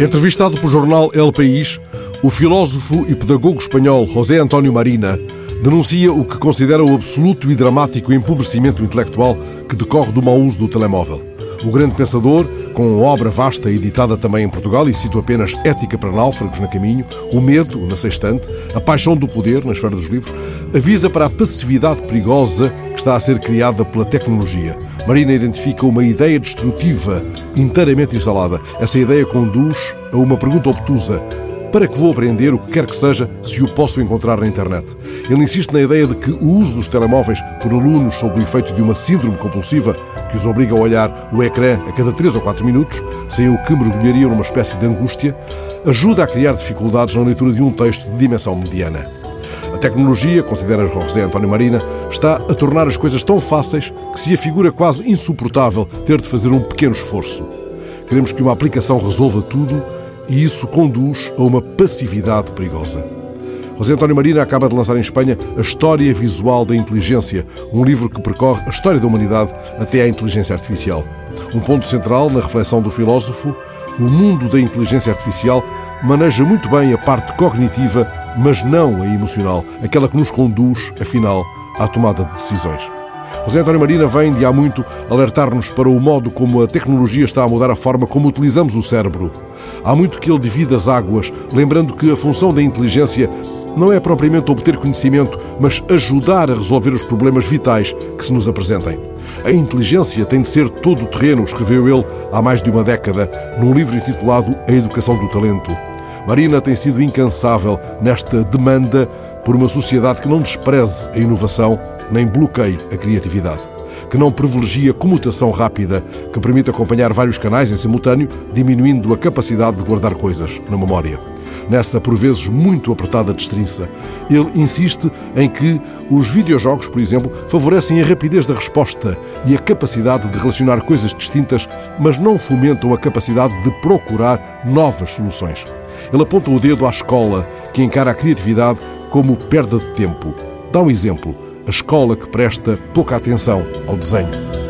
Entrevistado pelo jornal El País, o filósofo e pedagogo espanhol José António Marina denuncia o que considera o absoluto e dramático empobrecimento intelectual que decorre do mau uso do telemóvel. O grande pensador, com obra vasta editada também em Portugal, e cito apenas Ética para Náufragos na Caminho, O Medo, na Sextante, A Paixão do Poder, na Esfera dos Livros, avisa para a passividade perigosa que está a ser criada pela tecnologia. Marina identifica uma ideia destrutiva inteiramente instalada. Essa ideia conduz a uma pergunta obtusa. Para que vou aprender o que quer que seja se o posso encontrar na internet? Ele insiste na ideia de que o uso dos telemóveis por alunos sob o efeito de uma síndrome compulsiva que os obriga a olhar o ecrã a cada 3 ou 4 minutos, sem o que mergulhariam numa espécie de angústia, ajuda a criar dificuldades na leitura de um texto de dimensão mediana. A tecnologia, considera José António Marina, está a tornar as coisas tão fáceis que se afigura quase insuportável ter de fazer um pequeno esforço. Queremos que uma aplicação resolva tudo e isso conduz a uma passividade perigosa. José António Marina acaba de lançar em Espanha A História Visual da Inteligência, um livro que percorre a história da humanidade até à inteligência artificial. Um ponto central na reflexão do filósofo, o mundo da inteligência artificial maneja muito bem a parte cognitiva, mas não a emocional, aquela que nos conduz, afinal, à tomada de decisões. José António Marina vem de há muito alertar-nos para o modo como a tecnologia está a mudar a forma como utilizamos o cérebro. Há muito que ele divide as águas, lembrando que a função da inteligência não é propriamente obter conhecimento, mas ajudar a resolver os problemas vitais que se nos apresentem. A inteligência tem de ser todo o terreno, escreveu ele há mais de uma década, num livro intitulado A Educação do Talento. Marina tem sido incansável nesta demanda por uma sociedade que não despreze a inovação nem bloqueie a criatividade, que não privilegie a comutação rápida que permite acompanhar vários canais em simultâneo, diminuindo a capacidade de guardar coisas na memória. Nessa, por vezes, muito apertada destrinça, ele insiste em que os videojogos, por exemplo, favorecem a rapidez da resposta e a capacidade de relacionar coisas distintas, mas não fomentam a capacidade de procurar novas soluções. Ele aponta o dedo à escola, que encara a criatividade como perda de tempo. Dá um exemplo a escola que presta pouca atenção ao desenho.